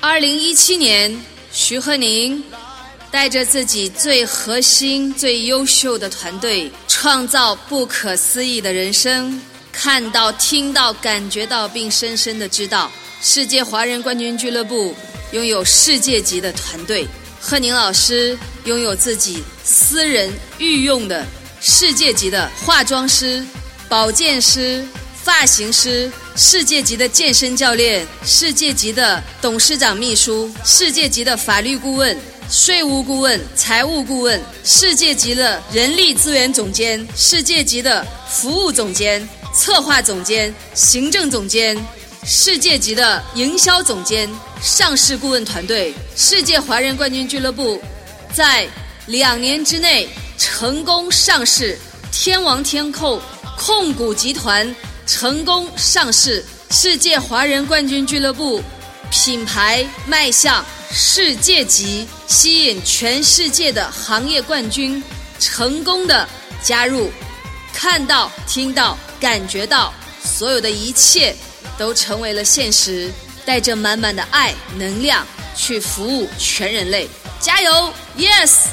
二零一七年，徐鹤宁带着自己最核心、最优秀的团队，创造不可思议的人生。看到、听到、感觉到，并深深的知道，世界华人冠军俱乐部拥有世界级的团队。贺宁老师拥有自己私人御用的世界级的化妆师、保健师、发型师。世界级的健身教练，世界级的董事长秘书，世界级的法律顾问、税务顾问、财务顾问，世界级的人力资源总监，世界级的服务总监、策划总监、行政总监，世界级的营销总监，上市顾问团队，世界华人冠军俱乐部，在两年之内成功上市，天王天控控股集团。成功上市，世界华人冠军俱乐部品牌迈向世界级，吸引全世界的行业冠军成功的加入，看到、听到、感觉到，所有的一切都成为了现实，带着满满的爱能量去服务全人类，加油，Yes。